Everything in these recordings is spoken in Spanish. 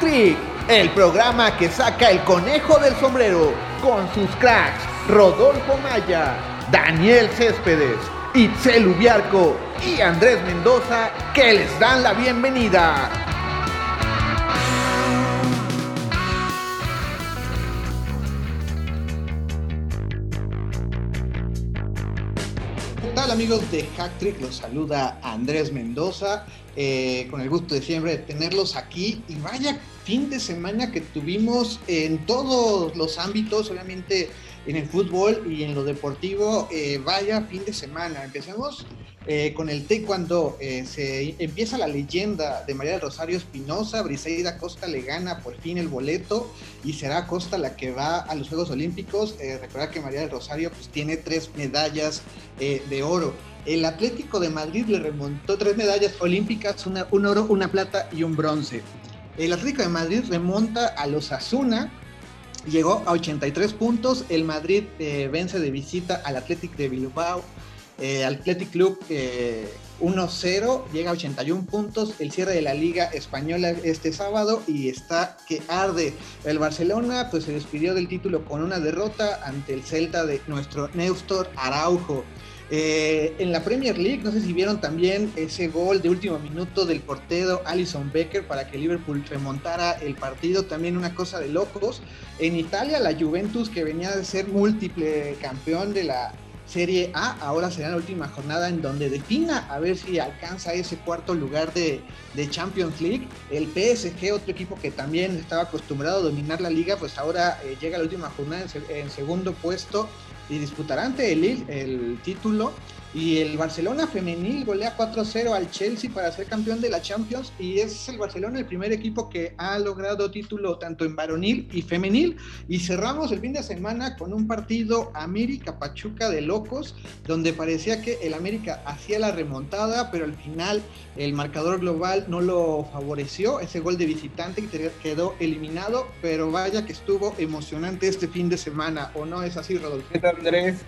Trick, el programa que saca el conejo del sombrero con sus cracks Rodolfo Maya, Daniel Céspedes, Itzel Ubiarco y Andrés Mendoza que les dan la bienvenida. Amigos de Hacktrick? Los saluda Andrés Mendoza, eh, con el gusto de siempre de tenerlos aquí y vaya fin de semana que tuvimos en todos los ámbitos, obviamente en el fútbol y en lo deportivo, eh, vaya fin de semana. Empecemos eh, con el taekwondo. Eh, se empieza la leyenda de María del Rosario Espinosa. Briseida Costa le gana por fin el boleto y será Costa la que va a los Juegos Olímpicos. Recordar que María del Rosario pues, tiene tres medallas de oro. El Atlético de Madrid le remontó tres medallas olímpicas, una, un oro, una plata y un bronce. El Atlético de Madrid remonta a los Asuna, llegó a 83 puntos. El Madrid eh, vence de visita al Athletic de Bilbao. Eh, Athletic Club eh, 1-0, llega a 81 puntos. El cierre de la Liga Española este sábado y está que arde. El Barcelona pues se despidió del título con una derrota ante el Celta de nuestro Néstor Araujo. Eh, en la Premier League, no sé si vieron también ese gol de último minuto del portero Alison Becker para que Liverpool remontara el partido, también una cosa de locos. En Italia, la Juventus, que venía de ser múltiple campeón de la Serie A, ahora será la última jornada en donde defina a ver si alcanza ese cuarto lugar de, Champions League. El PSG, otro equipo que también estaba acostumbrado a dominar la liga, pues ahora eh, llega a la última jornada en segundo puesto y disputará ante el, el título. Y el Barcelona femenil golea 4-0 al Chelsea para ser campeón de la Champions. Y es el Barcelona el primer equipo que ha logrado título tanto en varonil y femenil. Y cerramos el fin de semana con un partido América-Pachuca de locos, donde parecía que el América hacía la remontada, pero al final el marcador global no lo favoreció. Ese gol de visitante quedó eliminado, pero vaya que estuvo emocionante este fin de semana. ¿O no es así, Rodolfo? ¿Qué Andrés?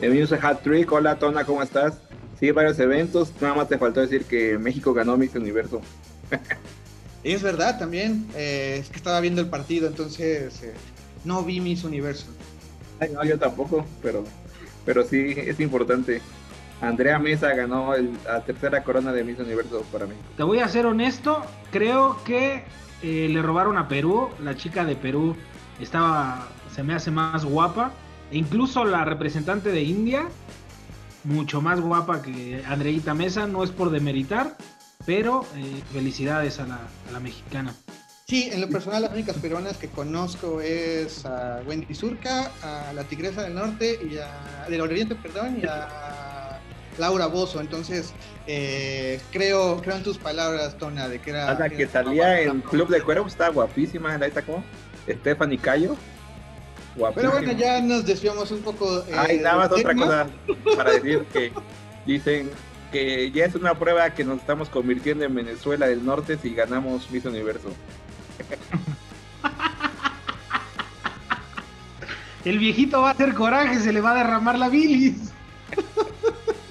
Bienvenidos a Hat Trick. Hola, Tona, ¿cómo estás? Sí, varios eventos. Nada más te faltó decir que México ganó Miss Universo. es verdad, también. Eh, es que estaba viendo el partido, entonces eh, no vi Miss Universo. Ay, no, yo tampoco, pero, pero sí es importante. Andrea Mesa ganó el, la tercera corona de Miss Universo para México. Te voy a ser honesto, creo que eh, le robaron a Perú. La chica de Perú estaba, se me hace más guapa. E incluso la representante de India, mucho más guapa que Andreita Mesa, no es por demeritar, pero eh, felicidades a la, a la, mexicana. Sí, en lo personal las únicas peruanas que conozco es a Wendy Surca, a la Tigresa del Norte y a del Oriente, perdón, y a Laura Bozo. Entonces, eh, creo, creo en tus palabras, Tona, de que era. La que salía en Club de Cuervo, está guapísima, la como Stephanie Cayo. Pero bueno, ya nos desviamos un poco. Eh, Ay, nada más otra cosa para decir que dicen que ya es una prueba que nos estamos convirtiendo en Venezuela del Norte si ganamos Miss Universo. El viejito va a hacer coraje, se le va a derramar la bilis.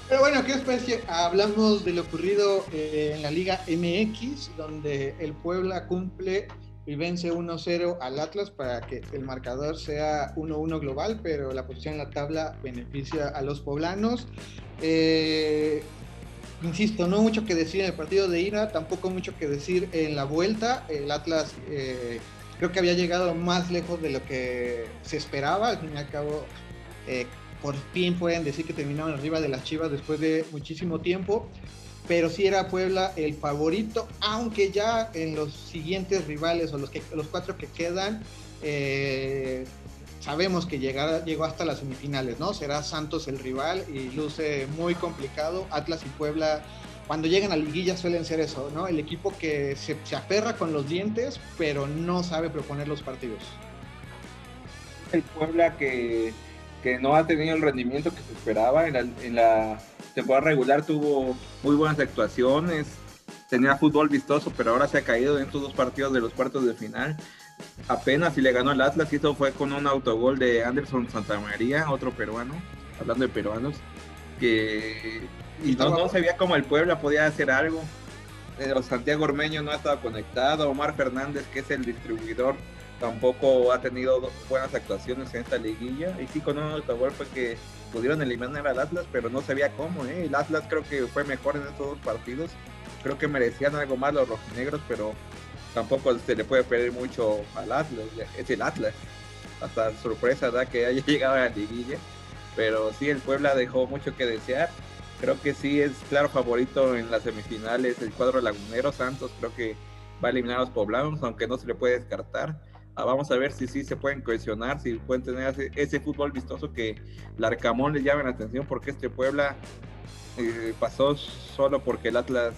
Pero bueno, ¿qué especie? Hablamos de lo ocurrido eh, en la Liga MX, donde el Puebla cumple y vence 1-0 al Atlas para que el marcador sea 1-1 global, pero la posición en la tabla beneficia a los poblanos. Eh, insisto, no mucho que decir en el partido de ida, tampoco mucho que decir en la vuelta. El Atlas eh, creo que había llegado más lejos de lo que se esperaba, al fin y al cabo. Eh, por fin pueden decir que terminaron arriba de las Chivas después de muchísimo tiempo pero sí era Puebla el favorito, aunque ya en los siguientes rivales o los, que, los cuatro que quedan, eh, sabemos que llegará, llegó hasta las semifinales, ¿no? Será Santos el rival y luce muy complicado. Atlas y Puebla, cuando llegan a liguilla suelen ser eso, ¿no? El equipo que se, se aferra con los dientes, pero no sabe proponer los partidos. El Puebla que, no ha tenido el rendimiento que se esperaba en la, temporada regular tuvo muy buenas actuaciones, tenía fútbol vistoso, pero ahora se ha caído en estos dos partidos de los cuartos de final. Apenas si le ganó al Atlas y eso fue con un autogol de Anderson Santamaría, otro peruano, hablando de peruanos, que y no, no se veía como el Puebla podía hacer algo. Santiago Ormeño no ha estado conectado, Omar Fernández, que es el distribuidor, tampoco ha tenido buenas actuaciones en esta liguilla. Y sí, con un autogol fue que pudieron eliminar al Atlas, pero no sabía cómo. ¿eh? El Atlas creo que fue mejor en estos dos partidos. Creo que merecían algo más los rojinegros, pero tampoco se le puede pedir mucho al Atlas. Es el Atlas. Hasta sorpresa da que haya llegado a la liguilla. Pero sí, el Puebla dejó mucho que desear. Creo que sí es claro favorito en las semifinales el cuadro lagunero. Santos creo que va a eliminar a los poblanos, aunque no se le puede descartar. Ah, vamos a ver si sí se pueden cohesionar, si pueden tener ese, fútbol vistoso que Larcamón les llame la atención, porque este Puebla eh, pasó solo porque el Atlas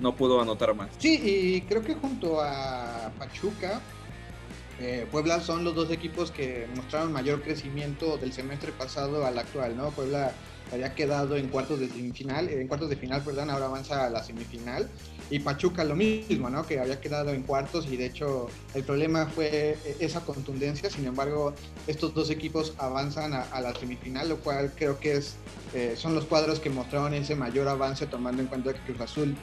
no pudo anotar más. Sí, y creo que junto a Pachuca, eh, Puebla son los dos equipos que mostraron mayor crecimiento del semestre pasado al actual, ¿no? Puebla había quedado en cuartos de semifinal, en cuartos de final, perdón, ahora avanza a la semifinal. Y Pachuca lo mismo, ¿no? Que había quedado en cuartos y de hecho el problema fue esa contundencia. Sin embargo, estos dos equipos avanzan a, la semifinal, lo cual creo que es, eh, son los cuadros que mostraron ese mayor avance tomando en cuenta que Cruz Azul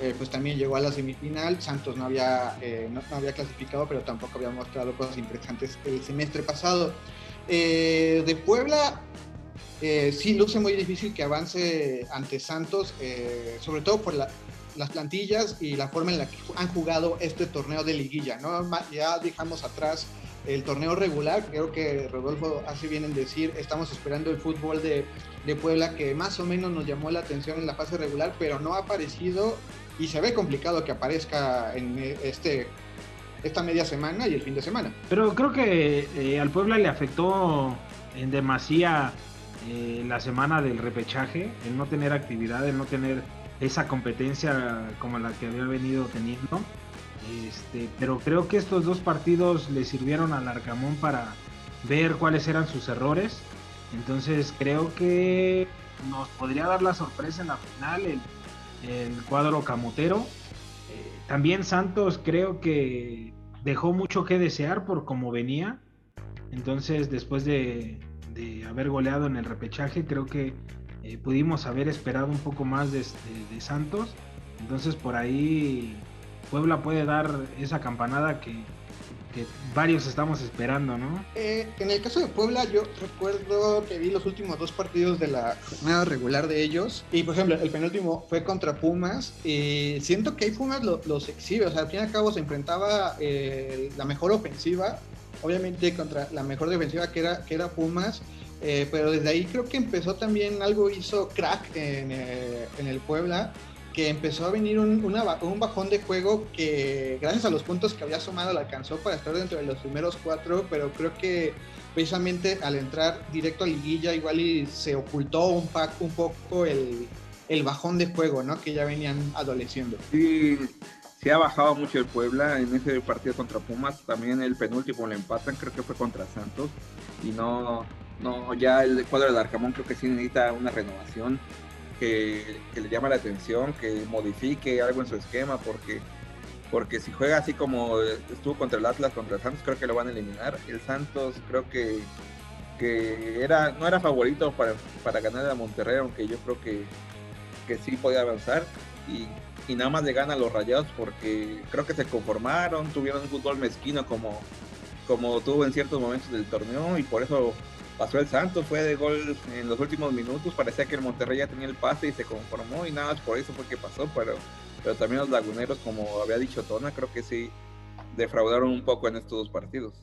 eh, pues también llegó a la semifinal. Santos no había, eh, no, había clasificado, pero tampoco había mostrado cosas interesantes el semestre pasado. de Puebla, eh, sí luce muy difícil que avance ante Santos, eh, sobre todo por las plantillas y la forma en la que han jugado este torneo de liguilla. ¿no? Ya dejamos atrás el torneo regular, creo que Rodolfo hace bien en decir, estamos esperando el fútbol de, de Puebla que más o menos nos llamó la atención en la fase regular, pero no ha aparecido y se ve complicado que aparezca en este esta media semana y el fin de semana. Pero creo que eh, al Puebla le afectó en demasía eh, la semana del repechaje, el no tener actividad, el no tener esa competencia como la que había venido teniendo. Este, pero creo que estos dos partidos le sirvieron al Arcamón para ver cuáles eran sus errores. Entonces creo que nos podría dar la sorpresa en la final el, cuadro camotero. También Santos creo que dejó mucho que desear por cómo venía. Entonces después de, de haber goleado en el repechaje, creo que eh, pudimos haber esperado un poco más de, Santos. Entonces por ahí Puebla puede dar esa campanada que, varios estamos esperando, ¿no? Eh, en el caso de Puebla, yo recuerdo que vi los últimos dos partidos de la jornada regular de ellos. Y por ejemplo, el penúltimo fue contra Pumas. Y siento que ahí Pumas los exhibe. O sea, al fin y al cabo se enfrentaba eh, la mejor ofensiva obviamente contra la mejor defensiva que era, que era Pumas, eh, pero desde ahí creo que empezó también algo hizo crack en, eh, el Puebla, que empezó a venir un, un, bajón de juego que gracias a los puntos que había sumado le alcanzó para estar dentro de los primeros cuatro, pero creo que precisamente al entrar directo a liguilla igual y se ocultó un, un poco el, el bajón de juego, ¿no? Que ya venían adoleciendo. Sí, se ha bajado mucho el Puebla en ese partido contra Pumas. También el penúltimo le empatan, creo que fue contra Santos. Y no, no ya el cuadro de Arcamón creo que sí necesita una renovación que, le llama la atención, que modifique algo en su esquema, porque, porque si juega así como estuvo contra el Atlas, contra el Santos, creo que lo van a eliminar. El Santos creo que, que era, no era favorito para, para ganar a Monterrey, aunque yo creo que, que sí podía avanzar. Y nada más le ganan los rayados porque creo que se conformaron, tuvieron un fútbol mezquino como, como tuvo en ciertos momentos del torneo y por eso pasó el Santos, fue de gol en los últimos minutos, parecía que el Monterrey ya tenía el pase y se conformó y nada por eso fue que pasó, pero, pero también los laguneros, como había dicho Tona, creo que sí defraudaron un poco en estos dos partidos.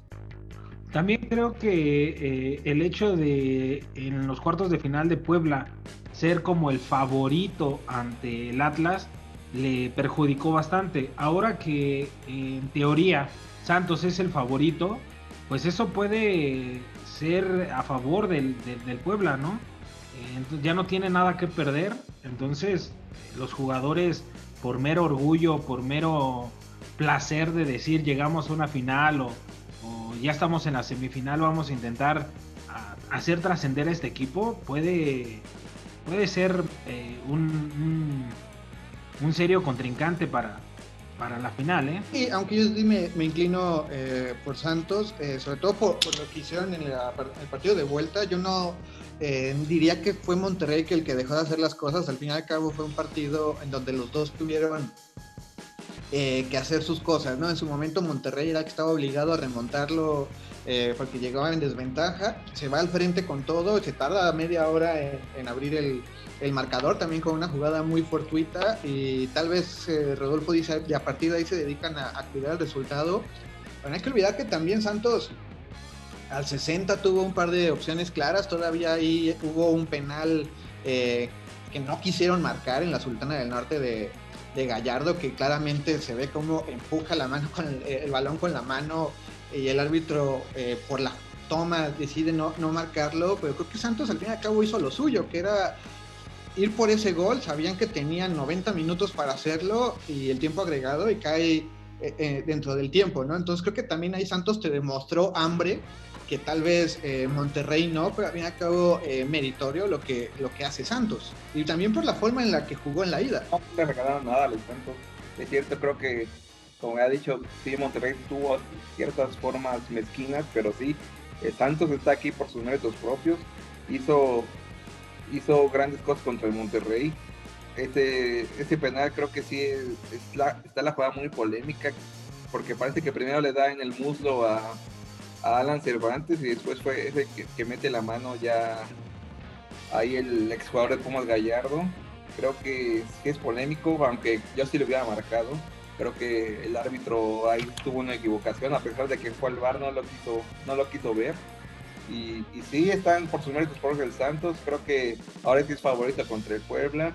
También creo que eh, el hecho de en los cuartos de final de Puebla ser como el favorito ante el Atlas, le perjudicó bastante. Ahora que en teoría Santos es el favorito, pues eso puede ser a favor del, Puebla, ¿no? Entonces ya no tiene nada que perder. Entonces los jugadores por mero orgullo, por mero placer de decir llegamos a una final o, ya estamos en la semifinal, vamos a intentar hacer trascender a este equipo, puede, puede ser eh, un un serio contrincante para, para la final, ¿eh? Sí, aunque yo me, me inclino eh, por Santos, eh, sobre todo por, lo que hicieron en el partido de vuelta, yo no eh, diría que fue Monterrey que el que dejó de hacer las cosas, al fin y al cabo fue un partido en donde los dos tuvieron que hacer sus cosas, ¿no? En su momento Monterrey era que estaba obligado a remontarlo porque llegaba en desventaja, se va al frente con todo, se tarda media hora en abrir el, el marcador también con una jugada muy fortuita y tal vez eh, Rodolfo dice y a partir de ahí se dedican a, cuidar el resultado. Bueno, hay que olvidar que también Santos al 60 tuvo un par de opciones claras, todavía ahí hubo un penal eh, que no quisieron marcar en la Sultana del Norte de, Gallardo, que claramente se ve como empuja la mano con el, balón con la mano y el árbitro eh, por la toma decide no, no marcarlo, pero creo que Santos al fin y al cabo hizo lo suyo, que era ir por ese gol, sabían que tenían 90 minutos para hacerlo y el tiempo agregado y cae eh, eh, dentro del tiempo, ¿no? Entonces creo que también ahí Santos te demostró hambre, que tal vez eh, Monterrey no, pero al fin cabo meritorio lo que, lo que hace Santos. Y también por la forma en la que jugó en la ida. No le regalaron nada los Santos. Es cierto, creo que, como ha dicho, sí, Monterrey tuvo ciertas formas mezquinas, pero sí, Santos está aquí por sus méritos propios. Hizo hizo grandes cosas contra el Monterrey. Este, este penal creo que sí está la jugada muy polémica porque parece que primero le da en el muslo a, Alan Cervantes y después fue ese que, mete la mano ya ahí el exjugador de Pumas Gallardo. Creo que es polémico, aunque yo sí lo hubiera marcado. Creo que el árbitro ahí tuvo una equivocación, a pesar de que fue al bar, no lo quiso, no lo quiso ver. Y, sí, están por sus méritos por el Santos. Creo que ahora sí es favorito contra el Puebla.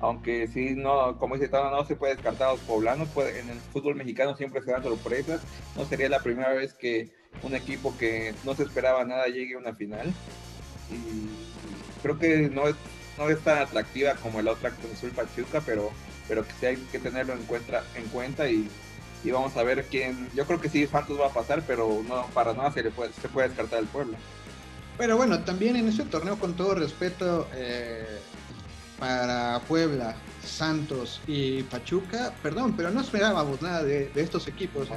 Aunque sí, no, como dice Tano, no se puede descartar a los poblanos. En el fútbol mexicano siempre se dan sorpresas. No sería la primera vez que un equipo que no se esperaba nada llegue a una final. Y creo que no es, no es tan atractiva como la otra Azul Pachuca, pero, pero que sí hay que tenerlo en cuenta, en cuenta y y vamos a ver quién. Yo creo que sí, Santos va a pasar, pero no para nada se le puede, se puede descartar el pueblo. Pero bueno, también en ese torneo, con todo respeto eh, para Puebla, Santos y Pachuca, perdón, pero no esperábamos nada de, estos equipos.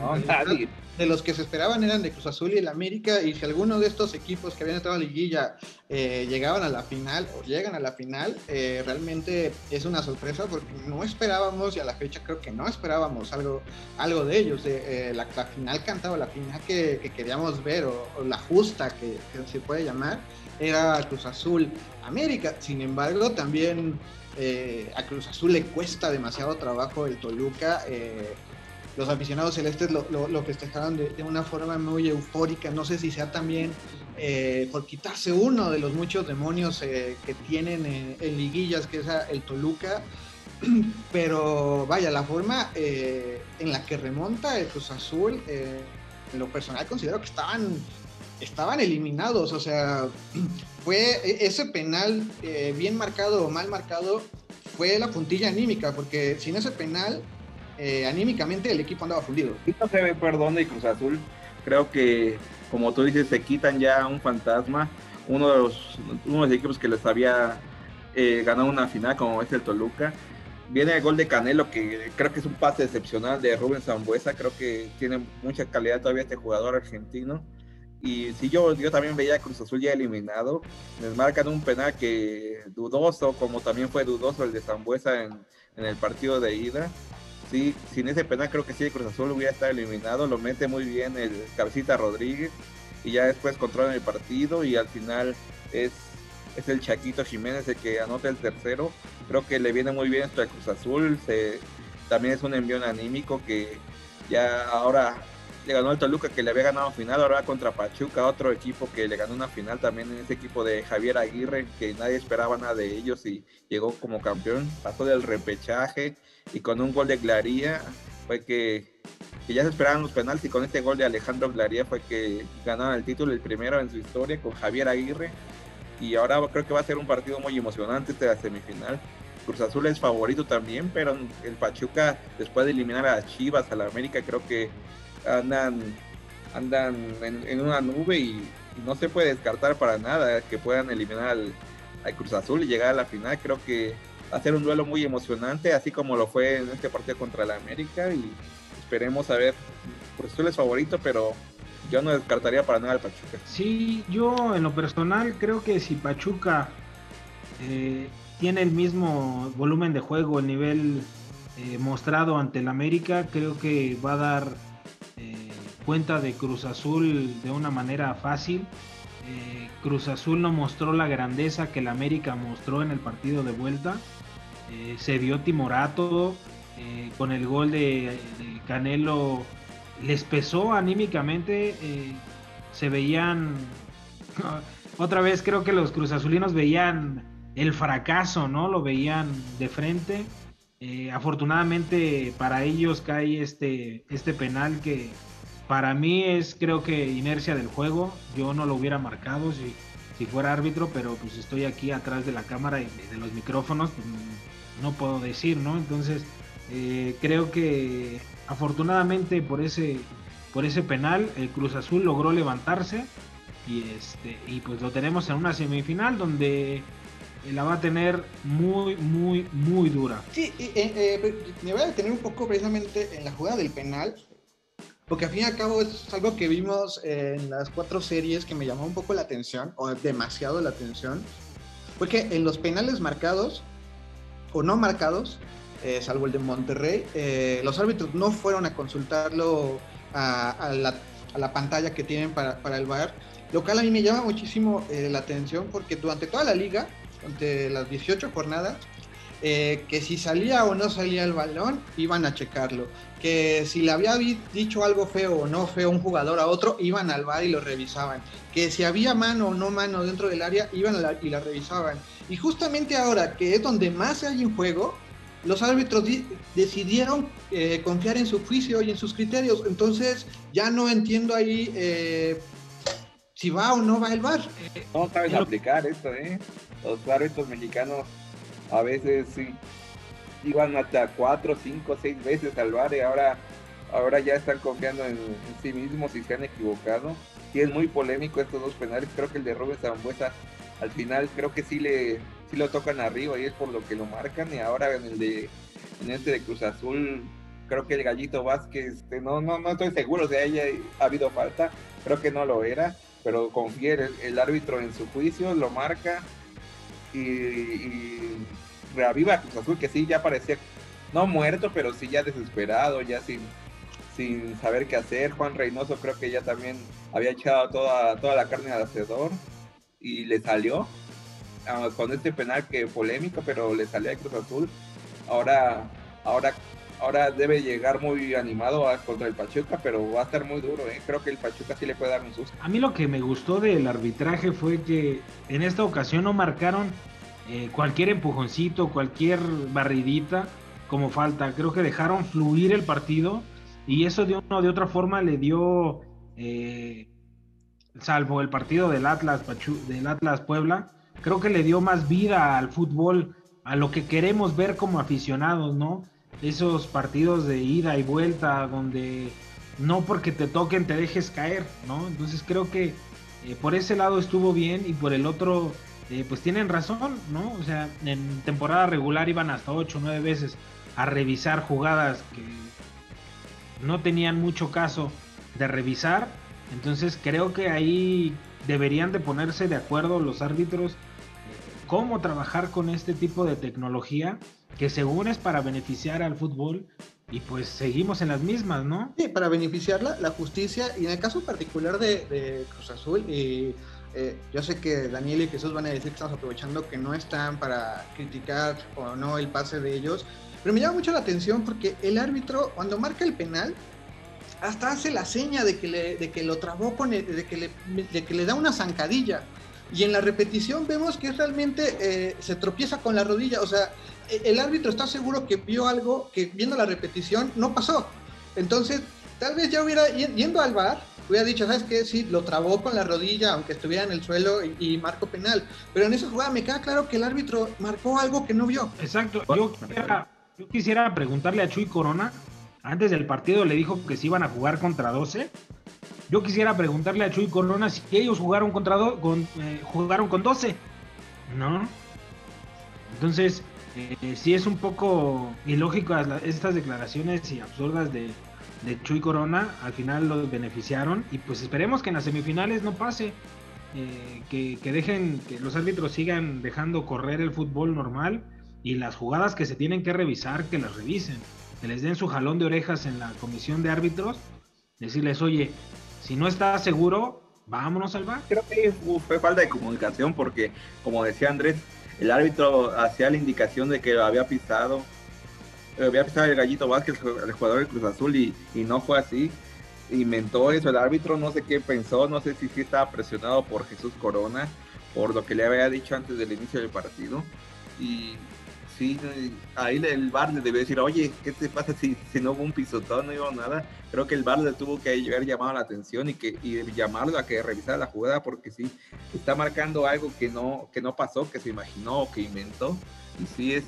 De los que se esperaban eran de Cruz Azul y el América, y si alguno de estos equipos que habían entrado a la liguilla eh, llegaban a la final o llegan a la final, eh, realmente es una sorpresa porque no esperábamos, y a la fecha creo que no esperábamos algo, algo de ellos. Eh, la, final cantaba, la final que, queríamos ver, o, la justa que, que se puede llamar, era Cruz Azul América. Sin embargo, también eh, a Cruz Azul le cuesta demasiado trabajo el Toluca. Eh, los aficionados celestes lo, lo, festejaron de, una forma muy eufórica. No sé si sea también eh, por quitarse uno de los muchos demonios que tienen en, liguillas, que es el Toluca. Pero vaya, la forma en la que remonta el Cruz Azul, en lo personal considero que estaban estaban eliminados, o sea, fue e-, ese penal eh, bien marcado o mal marcado, fue la puntilla anímica, porque sin ese penal, eh, anímicamente el equipo andaba fundido. No se ve perdón de Cruz Azul, creo que, como tú dices, se quitan ya un fantasma, uno de los, uno de los equipos que les había eh, ganado una final, como es el Toluca. Viene el gol de Canelo, que creo que es un pase excepcional de Rubén Zambuesa. Creo que tiene mucha calidad todavía este jugador argentino y si yo, yo también veía a Cruz Azul ya eliminado, les marcan un penal que dudoso, como también fue dudoso el de Zambuesa en, en el partido de ida. Sí, sin ese penal creo que sí, Cruz Azul hubiera estado eliminado, lo mete muy bien el Cabecita Rodríguez y ya después controla el partido y al final es, es el Chaquito Jiménez el que anota el tercero. Creo que le viene muy bien esto a Cruz Azul, también es un envío anímico que ya ahora le ganó el Toluca que le había ganado final, ahora contra Pachuca, otro equipo que le ganó una final también en ese equipo de Javier Aguirre, que nadie esperaba nada de ellos y llegó como campeón, pasó del repechaje y con un gol de Glaría fue que, ya se esperaban los penales y con este gol de Alejandro Glaría fue que ganaron el título, el primero en su historia con Javier Aguirre y ahora creo que va a ser un partido muy emocionante este la semifinal. Cruz Azul es favorito también, pero el Pachuca, después de eliminar a Chivas, a la América, creo que andan, andan en, una nube y, no se puede descartar para nada que puedan eliminar al, Cruz Azul y llegar a la final. Creo que a ser un duelo muy emocionante, así como lo fue en este partido contra la América y esperemos a ver, pues tú eres favorito, pero yo no descartaría para nada al Pachuca. Sí, yo en lo personal creo que si Pachuca eh, tiene el mismo volumen de juego, el nivel eh, mostrado ante el América, creo que va a dar eh, cuenta de Cruz Azul de una manera fácil. Cruz Azul no mostró la grandeza que el América mostró en el partido de vuelta. se vio timorato con el gol de Canelo les pesó anímicamente, eh, se veían, otra vez creo que los cruzazulinos veían el fracaso, ¿no? Lo veían de frente. Eh, afortunadamente para ellos cae este, este penal que para mí es creo que inercia del juego. Yo no lo hubiera marcado si, si fuera árbitro, pero pues estoy aquí atrás de la cámara y de los micrófonos, pues, no puedo decir, ¿no? Entonces eh, creo que afortunadamente por ese, por ese penal, el Cruz Azul logró levantarse y, este, y pues lo tenemos en una semifinal donde la va a tener muy, muy, muy dura. Sí, y, eh, eh, me voy a detener un poco precisamente en la jugada del penal, porque al fin y al cabo es algo que vimos en las cuatro series que me llamó un poco la atención, o demasiado la atención, porque en los penales marcados o no marcados, eh, salvo el de Monterrey, eh, los árbitros no fueron a consultarlo a, la, pantalla que tienen para, el VAR, lo cual a mí me llama muchísimo eh, la atención porque durante toda la liga, durante las 18 jornadas, que si salía o no salía el balón, iban a checarlo. Que si le había dicho algo feo o no feo un jugador a otro, iban al VAR y lo revisaban. Que si había mano o no mano dentro del área, iban y la revisaban. Y justamente ahora, que es donde más hay en juego, los árbitros decidieron eh, confiar en su juicio y en sus criterios. Entonces, ya no entiendo ahí eh, si va o no va el VAR. No saben aplicar esto, ¿eh? Los árbitros mexicanos a veces sí iban hasta cuatro, cinco, seis veces al VAR y ahora, ahora ya están confiando en, sí mismos y se han equivocado. Y es muy polémico estos dos penales. Creo que el de Rubén Zambuesa al final creo que sí le si lo tocan arriba y es por lo que lo marcan. Y ahora en el de en este de Cruz Azul, creo que el Gallito Vázquez, este, no, no, no estoy seguro si haya habido falta, creo que no lo era, pero confía el, árbitro en su juicio, lo marca y, reaviva a Cruz Azul, que sí ya parecía, no muerto, pero sí ya desesperado, ya sin, sin saber qué hacer. Juan Reynoso creo que ya también había echado toda, toda la carne al hacedor y le salió con este penal que polémico, pero le salía a Cruz Azul. Ahora, ahora, ahora debe llegar muy animado contra el Pachuca, pero va a estar muy duro. ¿eh? Creo que el Pachuca sí le puede dar un susto. A mí lo que me gustó del arbitraje fue que en esta ocasión no marcaron eh, cualquier empujoncito, cualquier barridita como falta. Creo que dejaron fluir el partido y eso de una o de otra forma le dio, eh, salvo el partido del Atlas, del Atlas Puebla, creo que le dio más vida al fútbol, a lo que queremos ver como aficionados, ¿no? Esos partidos de ida y vuelta donde no porque te toquen te dejes caer, ¿no? Entonces creo que eh, por ese lado estuvo bien y por el otro, eh, pues tienen razón, ¿no? O sea, en temporada regular iban hasta 8 o 9 veces a revisar jugadas que no tenían mucho caso de revisar. Entonces creo que ahí deberían de ponerse de acuerdo los árbitros cómo trabajar con este tipo de tecnología que según es para beneficiar al fútbol y pues seguimos en las mismas, ¿no? Sí, para beneficiar la, justicia y en el caso particular de, Cruz Azul, y eh, yo sé que Daniel y Jesús van a decir que estamos aprovechando que no están para criticar o no el pase de ellos, pero me llama mucho la atención porque el árbitro cuando marca el penal hasta hace la seña de que, le, de que lo trabó con de, que le, de que le da una zancadilla. Y en la repetición vemos que realmente eh, se tropieza con la rodilla. O sea, e, el árbitro está seguro que vio algo que viendo la repetición no pasó. Entonces, tal vez ya hubiera, yendo al bar, hubiera dicho, ¿sabes qué? Sí, lo trabó con la rodilla, aunque estuviera en el suelo y, marco penal. Pero en esa jugada me queda claro que el árbitro marcó algo que no vio. Exacto. Yo quisiera, yo quisiera preguntarle a Chuy Corona, antes del partido le dijo que se iban a jugar contra 12 yo quisiera preguntarle a Chuy Corona si ellos jugaron contra con, eh, jugaron con 12. ¿No? Entonces, Eh, sí es un poco ilógico estas declaraciones y absurdas de, de Chuy Corona, al final los beneficiaron y pues esperemos que en las semifinales no pase, eh, que, que, dejen, que los árbitros sigan dejando correr el fútbol normal y las jugadas que se tienen que revisar, que las revisen, que les den su jalón de orejas en la comisión de árbitros, decirles, oye, si no estás seguro, vámonos al bar. Creo que fue falta de comunicación porque, como decía Andrés, el árbitro hacía la indicación de que lo había pisado, había pisado el gallito Vázquez, el jugador del Cruz Azul, y, y no fue así. Inventó eso el árbitro, no sé qué pensó, no sé si sí estaba presionado por Jesús Corona, por lo que le había dicho antes del inicio del partido. Y sí, ahí el bar le debe decir, oye, ¿qué te pasa si, si no hubo un pisotón, no hubo nada? Creo que el bar le tuvo que haber llamado la atención y que y llamarlo a que revisara la jugada porque sí, está marcando algo que no, que no pasó, que se imaginó o que inventó. Y sí es,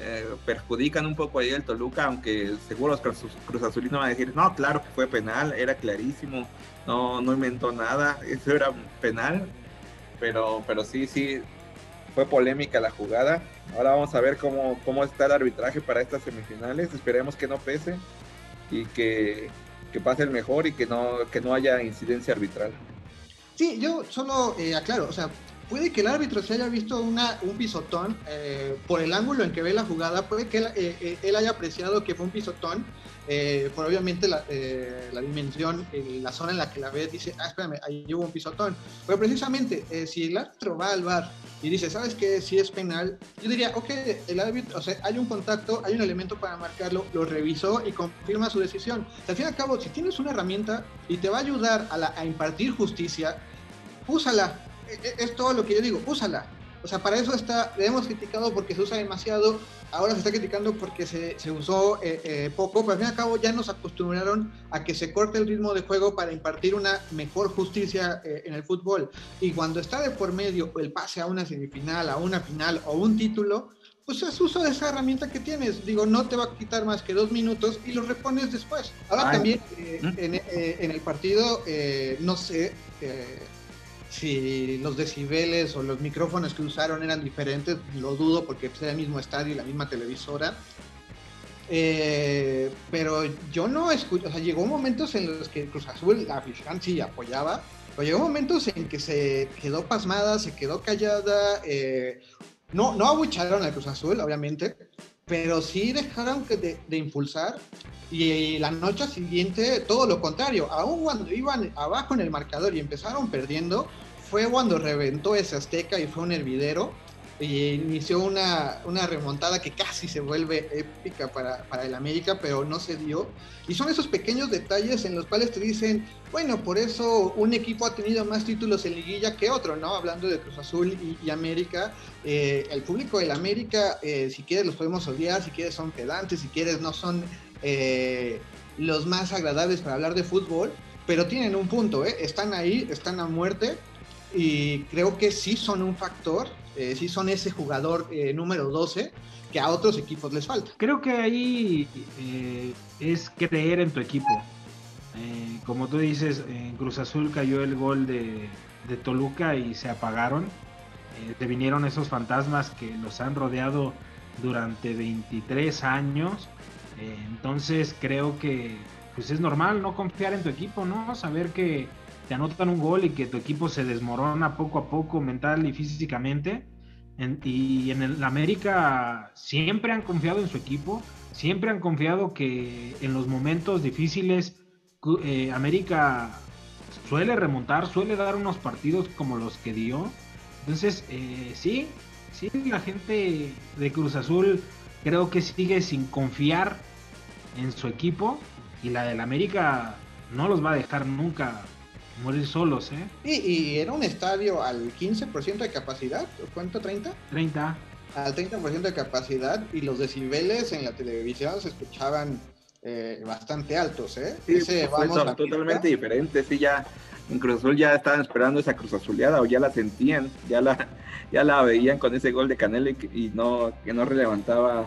eh, perjudican un poco ahí el Toluca, aunque seguro los Cruz, Cruz Azulinos van a decir, no, claro que fue penal, era clarísimo, no, no inventó nada, eso era penal, pero, pero sí, sí, fue polémica la jugada. Ahora vamos a ver cómo, cómo está el arbitraje para estas semifinales. Esperemos que no pese y que, que pase el mejor y que no, que no haya incidencia arbitral. Sí, yo solo eh, aclaro, o sea, puede que el árbitro se haya visto una, un pisotón eh, por el ángulo en que ve la jugada, puede que él, eh, eh, él haya apreciado que fue un pisotón, por obviamente la, la dimensión, la zona en la que la ve, dice, ah, espérame, ahí hubo un pisotón. Pero precisamente, si el árbitro va al bar y dice, ¿sabes qué? Si es penal, yo diría, ok, el árbitro, o sea, hay un contacto, hay un elemento para marcarlo, lo revisó y confirma su decisión. al fin y al cabo, si tienes una herramienta y te va a ayudar a, a impartir justicia, úsala es todo lo que yo digo, úsala. O sea, para eso está, le hemos criticado porque se usa demasiado, ahora se está criticando porque se, se usó eh, eh, poco, pero al fin y al cabo ya nos acostumbraron a que se corte el ritmo de juego para impartir una mejor justicia eh, en el fútbol. Y cuando está de por medio el pase a una semifinal, a una final o un título, pues es uso de esa herramienta que tienes. Digo, no te va a quitar más que dos minutos y lo repones después. Ahora también ¿Mm? en, en, el partido, no sé si los decibeles o los micrófonos que usaron eran diferentes, lo dudo porque era el mismo estadio y la misma televisora. Eh, pero yo no escucho, o sea, llegó momentos en los que Cruz Azul, la afición sí apoyaba, pero llegó momentos en que se quedó pasmada, se quedó callada, eh, no, no abucharon a Cruz Azul, obviamente, pero sí dejaron de, de impulsar y la noche siguiente todo lo contrario, aún cuando iban abajo en el marcador y empezaron perdiendo, fue cuando reventó ese Azteca y fue un hervidero y inició una, una remontada que casi se vuelve épica para, para, el América, pero no se dio. Y son esos pequeños detalles en los cuales te dicen, bueno, por eso un equipo ha tenido más títulos en liguilla que otro, ¿no? Hablando de Cruz Azul y, América, eh, el público del América, eh, si quieres los podemos odiar, si quieres son pedantes, si quieres no son eh, los más agradables para hablar de fútbol, pero tienen un punto, ¿eh? Están ahí, están a muerte y creo que sí son un factor, eh, sí son ese jugador eh, número 12 que a otros equipos les falta. Creo que ahí eh, es creer en tu equipo. como tú dices, en Cruz Azul cayó el gol de, de Toluca y se apagaron. te vinieron esos fantasmas que los han rodeado durante 23 años. entonces creo que pues es normal no confiar en tu equipo, ¿no? Saber que te anotan un gol y que tu equipo se desmorona poco a poco mental y físicamente. Y en el América siempre han confiado en su equipo, siempre han confiado que en los momentos difíciles eh, América suele remontar, suele dar unos partidos como los que dio. Entonces, eh, sí, sí, la gente de Cruz Azul creo que sigue sin confiar en su equipo y la del América no los va a dejar nunca morir solos, ¿eh? Y, era un estadio al 15% de capacidad, ¿cuánto? ¿30? 30. Al 30% de capacidad y los decibeles en la televisión se escuchaban eh, bastante altos, ¿eh? Sí, Ese, vamos totalmente diferente, sí, ya en Cruz Azul ya estaban esperando esa Cruz Azuleada o ya la sentían, ya la, ya la veían con ese gol de Canelo y, no, que no relevantaba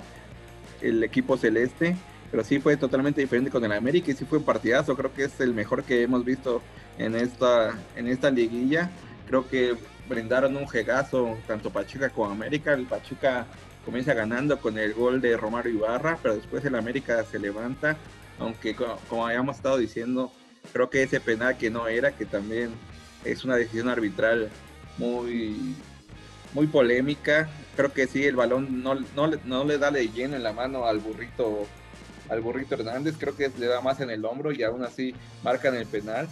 el equipo celeste pero sí fue totalmente diferente con el América y sí fue un partidazo, creo que es el mejor que hemos visto en esta, en esta liguilla. Creo que brindaron un jegazo tanto Pachuca como América. El Pachuca comienza ganando con el gol de Romario Ibarra, pero después el América se levanta, aunque como, habíamos estado diciendo, creo que ese penal que no era, que también es una decisión arbitral muy, muy polémica, creo que sí, el balón no, no, no le da de lleno en la mano al burrito al burrito Hernández, creo que le da más en el hombro y aún así marcan el penal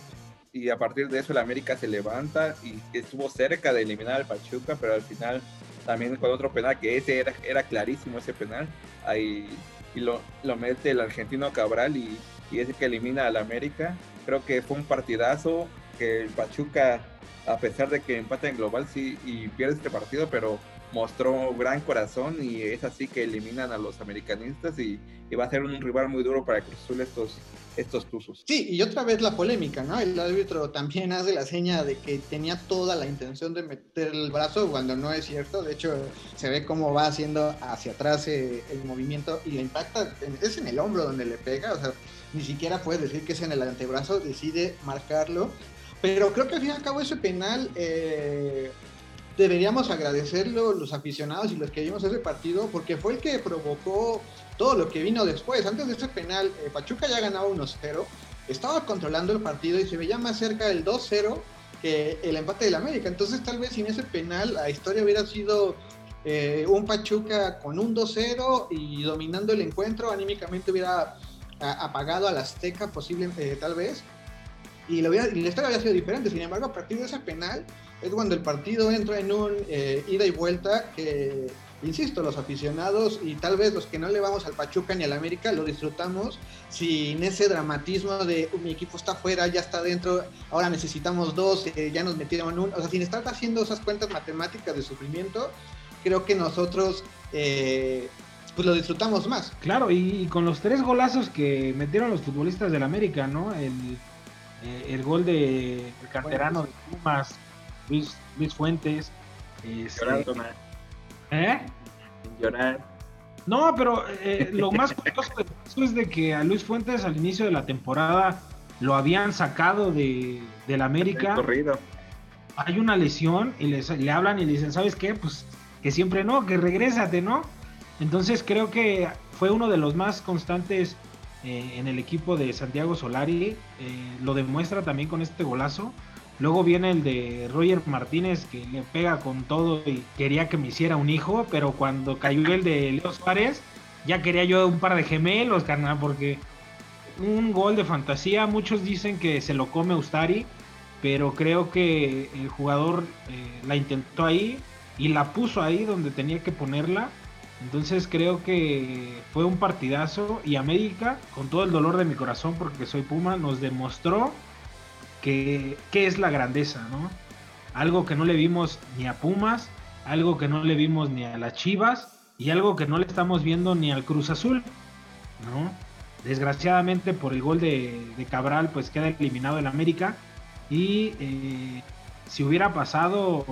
y a partir de eso el América se levanta y estuvo cerca de eliminar al Pachuca, pero al final también con otro penal, que ese era, era clarísimo ese penal, ahí y lo, lo mete el argentino Cabral y, y ese que elimina al América. Creo que fue un partidazo, que el Pachuca, a pesar de que empata en global sí y pierde este partido, pero mostró gran corazón y es así que eliminan a los americanistas y, va a ser un rival muy duro para Cruz Azul estos, estos tuzos. Sí, y otra vez la polémica, ¿no? El árbitro también hace la seña de que tenía toda la intención de meter el brazo cuando no es cierto. De hecho, se ve cómo va haciendo hacia atrás eh, el movimiento y le impacta, es en el hombro donde le pega, o sea, ni siquiera puede decir que es en el antebrazo, decide marcarlo. Pero creo que al fin y al cabo ese penal... Eh, deberíamos agradecerlo los aficionados y los que vimos ese partido porque fue el que provocó todo lo que vino después. Antes de ese penal, eh, Pachuca ya ganaba 1-0, estaba controlando el partido y se veía más cerca del 2-0 que el empate del América. Entonces tal vez sin ese penal la historia hubiera sido eh, un Pachuca con un 2-0 y dominando el encuentro, anímicamente hubiera apagado al Azteca posible, eh, tal vez. Y, la historia había sido diferente. Sin embargo, a partir de ese penal, es cuando el partido entra en un eh, ida y vuelta que, insisto, los aficionados y tal vez los que no le vamos al Pachuca ni al América lo disfrutamos sin ese dramatismo de mi equipo está afuera, ya está dentro, ahora necesitamos dos, eh, ya nos metieron un, o sea, sin estar haciendo esas cuentas matemáticas de sufrimiento, creo que nosotros eh, pues lo disfrutamos más. Claro, y, con los tres golazos que metieron los futbolistas del América, ¿no? El, el gol de el canterano de Pumas Luis, Fuentes. Este, llorar, ¿Eh? Llorar. No, pero eh, lo más curioso de eso es de que a Luis Fuentes al inicio de la temporada lo habían sacado de, del América. Corrido. Hay una lesión y les, le hablan y le dicen, ¿sabes qué? Pues que siempre no, que regrésate, ¿no? Entonces creo que fue uno de los más constantes eh, en el equipo de Santiago Solari. Eh, lo demuestra también con este golazo. Luego viene el de Roger Martínez que le pega con todo y quería que me hiciera un hijo, pero cuando cayó el de Leo Suárez, ya quería yo un par de gemelos, carnal, porque un gol de fantasía, muchos dicen que se lo come Ustari, pero creo que el jugador eh, la intentó ahí y la puso ahí donde tenía que ponerla. Entonces creo que fue un partidazo y América, con todo el dolor de mi corazón porque soy Puma, nos demostró qué, es la grandeza, ¿no? Algo que no le vimos ni a Pumas, algo que no le vimos ni a las Chivas y algo que no le estamos viendo ni al Cruz Azul, ¿no? Desgraciadamente por el gol de, Cabral pues queda eliminado el América y eh, si hubiera pasado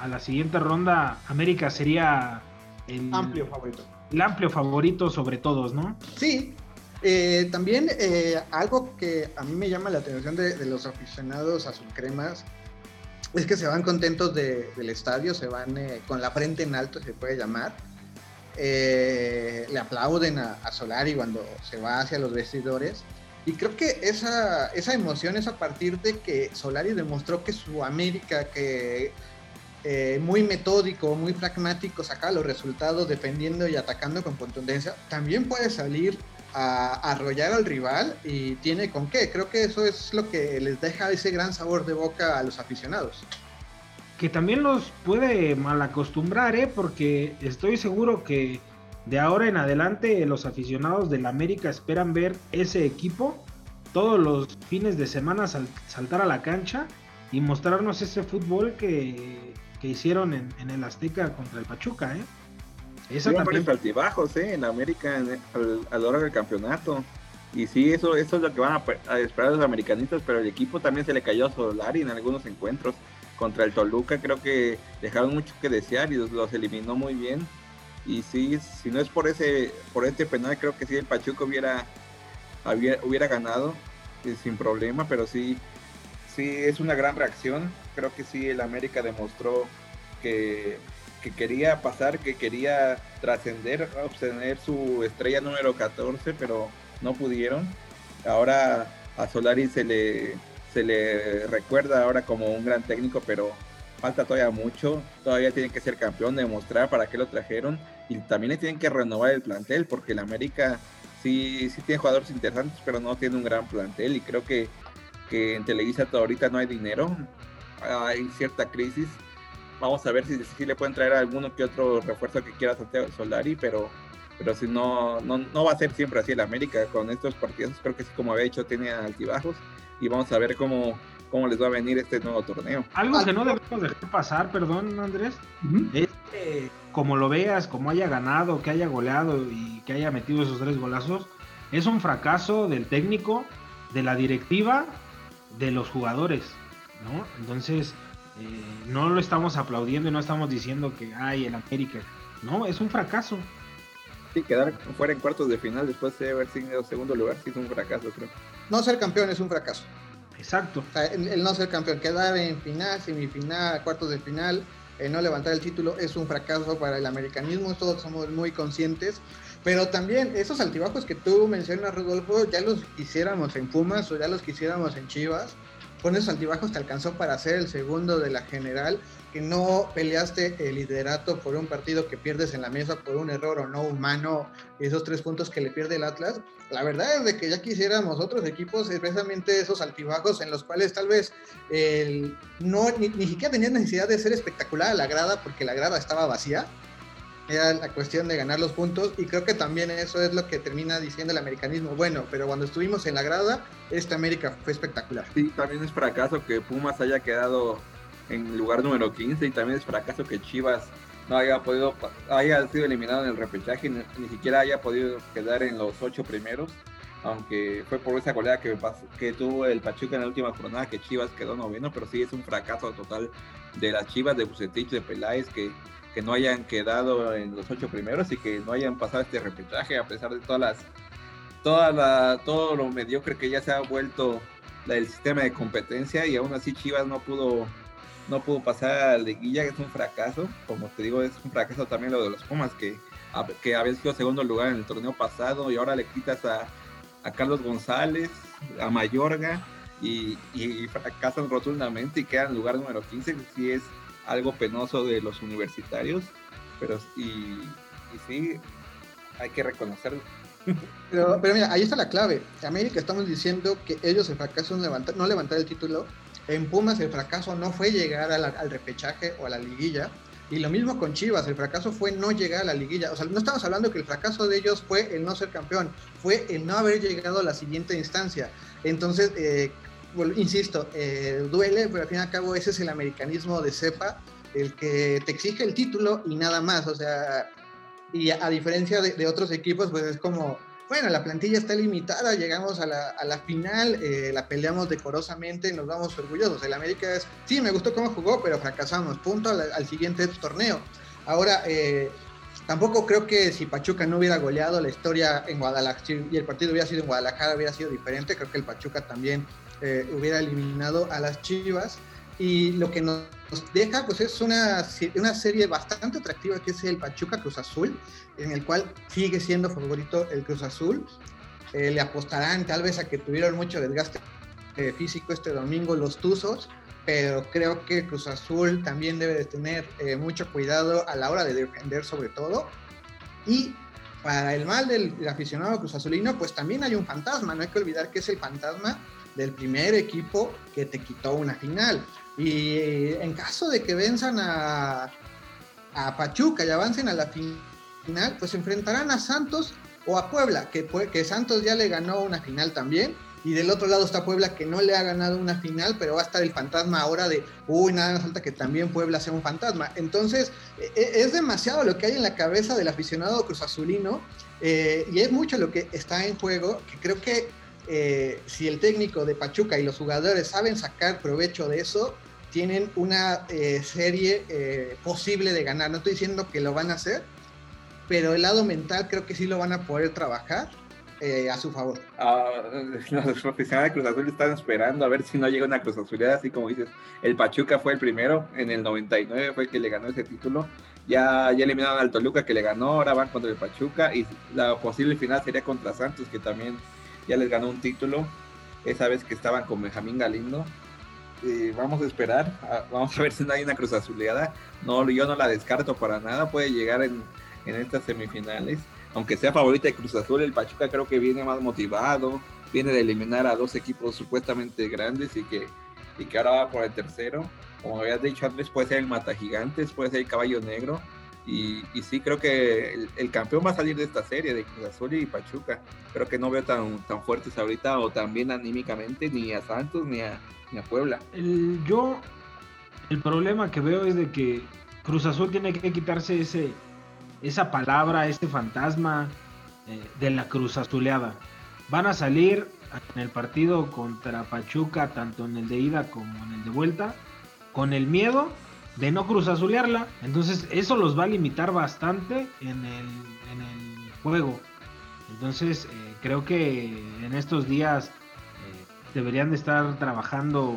a la siguiente ronda, América sería el amplio favorito. El amplio favorito sobre todos, ¿no? Sí, eh, también eh, algo que a mí me llama la atención de, los aficionados a sus cremas es que se van contentos del estadio, se van eh, con la frente en alto, se puede llamar. le aplauden a, Solari cuando se va hacia los vestidores. Y creo que esa, esa emoción es a partir de que Solari demostró que su América, que muy metódico, muy pragmático, saca los resultados defendiendo y atacando con contundencia, también puede salir a, arrollar al rival y tiene con qué. Creo que eso es lo que les deja ese gran sabor de boca a los aficionados. Que también los puede malacostumbrar, ¿eh? porque estoy seguro que de ahora en adelante los aficionados del América esperan ver ese equipo todos los fines de semana saltar a la cancha y mostrarnos ese fútbol que, hicieron en, en, el Azteca contra el Pachuca. ¿eh? Eso también. altibajos, ¿eh? En América a lo largo del campeonato. Y sí, eso, eso es lo que van a, esperar los americanistas, pero el equipo también se le cayó a Solari en algunos encuentros. Contra el Toluca creo que dejaron mucho que desear y los, eliminó muy bien. Y sí, si no es por ese por este penal, creo que sí el Pachuco hubiera, hubiera, hubiera ganado eh, sin problema, pero sí, sí es una gran reacción. Creo que sí el América demostró que que quería pasar, que quería trascender, obtener su estrella número 14, pero no pudieron. Ahora a Solari se le, se le recuerda ahora como un gran técnico, pero falta todavía mucho. Todavía tiene que ser campeón, demostrar para qué lo trajeron. Y también le tienen que renovar el plantel, porque el América sí, sí tiene jugadores interesantes, pero no tiene un gran plantel. Y creo que, que en Televisa ahorita no hay dinero. Hay cierta crisis Vamos a ver si, si le pueden traer alguno que otro refuerzo que quiera Santiago Solari, pero, pero si no, no, no va a ser siempre así el América. Con estos partidos creo que sí, como había dicho, tiene altibajos. Y vamos a ver cómo, cómo les va a venir este nuevo torneo. Algo que no debemos dejar pasar, perdón Andrés, es que como lo veas, como haya ganado, que haya goleado y que haya metido esos tres golazos, es un fracaso del técnico, de la directiva, de los jugadores, ¿no? Entonces, eh, no lo estamos aplaudiendo y no estamos diciendo que hay el América. No, es un fracaso. Sí, quedar fuera en cuartos de final después de haber sido segundo lugar, sí es un fracaso, creo. No ser campeón es un fracaso. Exacto. el, no ser campeón, quedar en final, semifinal, cuartos de final, no levantar el título es un fracaso para el americanismo, todos somos muy conscientes. Pero también esos altibajos que tú mencionas, Rodolfo, ya los quisiéramos en Pumas o ya los quisiéramos en Chivas con esos altibajos te alcanzó para ser el segundo de la general, que no peleaste el liderato por un partido que pierdes en la mesa por un error o no humano, esos tres puntos que le pierde el Atlas. La verdad es de que ya quisiéramos otros equipos, precisamente esos altibajos en los cuales tal vez no, ni, ni siquiera tenías necesidad de ser espectacular a la grada porque la grada estaba vacía era la cuestión de ganar los puntos y creo que también eso es lo que termina diciendo el americanismo. Bueno, pero cuando estuvimos en la grada, esta América fue espectacular. Sí, también es fracaso que Pumas haya quedado en lugar número 15 y también es fracaso que Chivas no haya podido, haya sido eliminado en el repechaje, ni, ni siquiera haya podido quedar en los ocho primeros, aunque fue por esa goleada que, que tuvo el Pachuca en la última jornada que Chivas quedó noveno, pero sí es un fracaso total de las Chivas, de Bucetich, de Peláez, que que no hayan quedado en los ocho primeros y que no hayan pasado este repechaje a pesar de todas las toda la, todo lo mediocre que ya se ha vuelto el sistema de competencia y aún así Chivas no pudo no pudo pasar a la liguilla, que es un fracaso, como te digo, es un fracaso también lo de los Pumas, que, que había sido segundo lugar en el torneo pasado y ahora le quitas a, a Carlos González, a Mayorga y, y, fracasan rotundamente y quedan en lugar número 15, si es algo penoso de los universitarios, pero y, sí, hay que reconocerlo. Pero, mira, ahí está la clave. América estamos diciendo que ellos el fracaso no levantar, no levantar el título. En Pumas el fracaso no fue llegar al repechaje o a la liguilla. Y lo mismo con Chivas, el fracaso fue no llegar a la liguilla. O sea, no estamos hablando que el fracaso de ellos fue el no ser campeón, fue el no haber llegado a la siguiente instancia. Entonces, eh, insisto, eh, duele, pero al fin y al cabo ese es el americanismo de cepa, el que te exige el título y nada más, o sea, y a, diferencia de, otros equipos, pues es como, bueno, la plantilla está limitada, llegamos a la, final, eh, la peleamos decorosamente y nos vamos orgullosos. El América es, sí, me gustó cómo jugó, pero fracasamos, punto al, siguiente torneo. Ahora, eh, tampoco creo que si Pachuca no hubiera goleado la historia en Guadalajara y el partido hubiera sido en Guadalajara hubiera sido diferente, creo que el Pachuca también eh, hubiera eliminado a las Chivas. Y lo que nos deja pues es una, una serie bastante atractiva que es el Pachuca Cruz Azul, en el cual sigue siendo favorito el Cruz Azul. Eh, le apostarán tal vez a que tuvieron mucho desgaste eh, físico este domingo los Tuzos, pero creo que Cruz Azul también debe de tener mucho cuidado a la hora de defender sobre todo. Y para el mal del aficionado Cruz Azulino, pues también hay un fantasma, no hay que olvidar que es el fantasma del primer equipo que te quitó una final. Y en caso de que venzan a, a Pachuca y avancen a la final, pues enfrentarán a Santos o a Puebla, que, que Santos ya le ganó una final también. Y del otro lado está Puebla que no le ha ganado una final, pero va a estar el fantasma ahora de, uy, nada más falta que también Puebla sea un fantasma. Entonces, e, e, es demasiado lo que hay en la cabeza del aficionado cruzazulino eh, y es mucho lo que está en juego, que creo que eh, si el técnico de Pachuca y los jugadores saben sacar provecho de eso, tienen una eh, serie eh, posible de ganar. No estoy diciendo que lo van a hacer, pero el lado mental creo que sí lo van a poder trabajar a su favor. Ah, los profesionales de Cruz Azul están esperando a ver si no llega una Cruz Azul, así como dices, el Pachuca fue el primero, en el 99 fue el que le ganó ese título, ya, ya eliminaron al Toluca que le ganó, ahora van contra el Pachuca y la posible final sería contra Santos que también ya les ganó un título, esa vez que estaban con Benjamín Galindo. Vamos a esperar, vamos a ver si no hay una cruz azuleada. No, yo no la descarto para nada, puede llegar en, en estas semifinales. Aunque sea favorita de Cruz Azul, el Pachuca creo que viene más motivado, viene de eliminar a dos equipos supuestamente grandes y que, y que ahora va por el tercero. Como habías dicho antes, puede ser el Mata Gigantes, puede ser el Caballo Negro. Y, sí, creo que el, campeón va a salir de esta serie de Cruz Azul y Pachuca. Creo que no veo tan, tan fuertes ahorita o tan bien anímicamente ni a Santos ni a, ni a Puebla. El, yo, el problema que veo es de que Cruz Azul tiene que quitarse ese, esa palabra, ese fantasma eh, de la Cruz Azuleada. Van a salir en el partido contra Pachuca, tanto en el de ida como en el de vuelta, con el miedo de no cruzazulearla. Entonces eso los va a limitar bastante en el, juego. Entonces eh, creo que en estos días eh, deberían de estar trabajando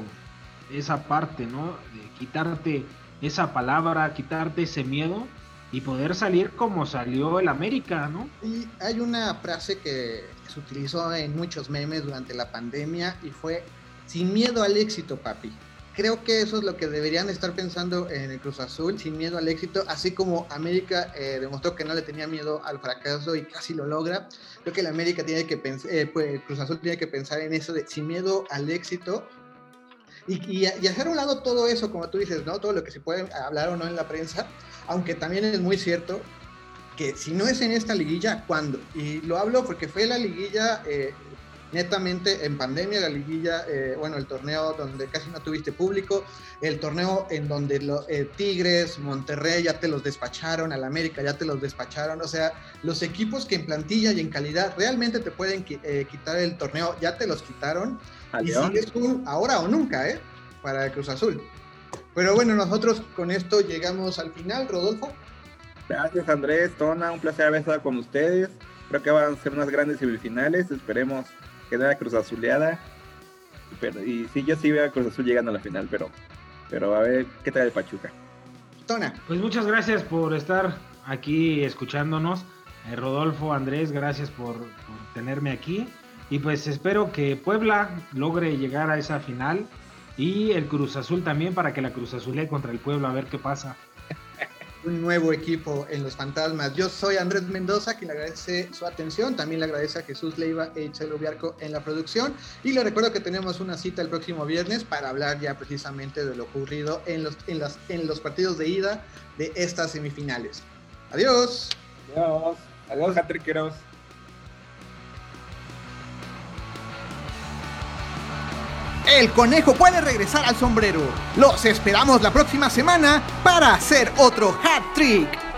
esa parte, ¿no? De quitarte esa palabra, quitarte ese miedo y poder salir como salió el América, ¿no? Y hay una frase que se utilizó en muchos memes durante la pandemia y fue sin miedo al éxito, papi. Creo que eso es lo que deberían estar pensando en el Cruz Azul, sin miedo al éxito, así como América eh, demostró que no le tenía miedo al fracaso y casi lo logra. Creo que el América tiene que pensar, eh, pues Cruz Azul tiene que pensar en eso de sin miedo al éxito y, y, y, hacer un lado todo eso, como tú dices, ¿no? Todo lo que se puede hablar o no en la prensa, aunque también es muy cierto que si no es en esta liguilla, ¿cuándo? Y lo hablo porque fue la liguilla eh, netamente en pandemia, la liguilla, eh, bueno, el torneo donde casi no tuviste público, el torneo en donde los eh, Tigres, Monterrey ya te los despacharon, al América ya te los despacharon, o sea, los equipos que en plantilla y en calidad realmente te pueden quitar el torneo, ya te los quitaron. Y si es un ahora o nunca, ¿eh? Para el Cruz Azul. Pero bueno, nosotros con esto llegamos al final, Rodolfo. Gracias Andrés, Tona, un placer haber estado con ustedes. Creo que van a ser unas grandes semifinales, esperemos que no haya Cruz Azuleada. y sí, yo sí veo a Cruz Azul llegando a la final, pero, pero a ver qué trae el Pachuca. Tona. Pues muchas gracias por estar aquí escuchándonos. Eh, Rodolfo, Andrés, gracias por, por tenerme aquí. Y pues espero que Puebla logre llegar a esa final y el Cruz Azul también para que la Cruz Azul contra el pueblo a ver qué pasa. Un nuevo equipo en los fantasmas. Yo soy Andrés Mendoza, quien le agradece su atención. También le agradece a Jesús Leiva e Itzel Ubiarco en la producción. Y le recuerdo que tenemos una cita el próximo viernes para hablar ya precisamente de lo ocurrido en los, en las, en los partidos de ida de estas semifinales. Adiós. Adiós. Adiós, Hatriqueros. El conejo puede regresar al sombrero. Los esperamos la próxima semana para hacer otro hat trick.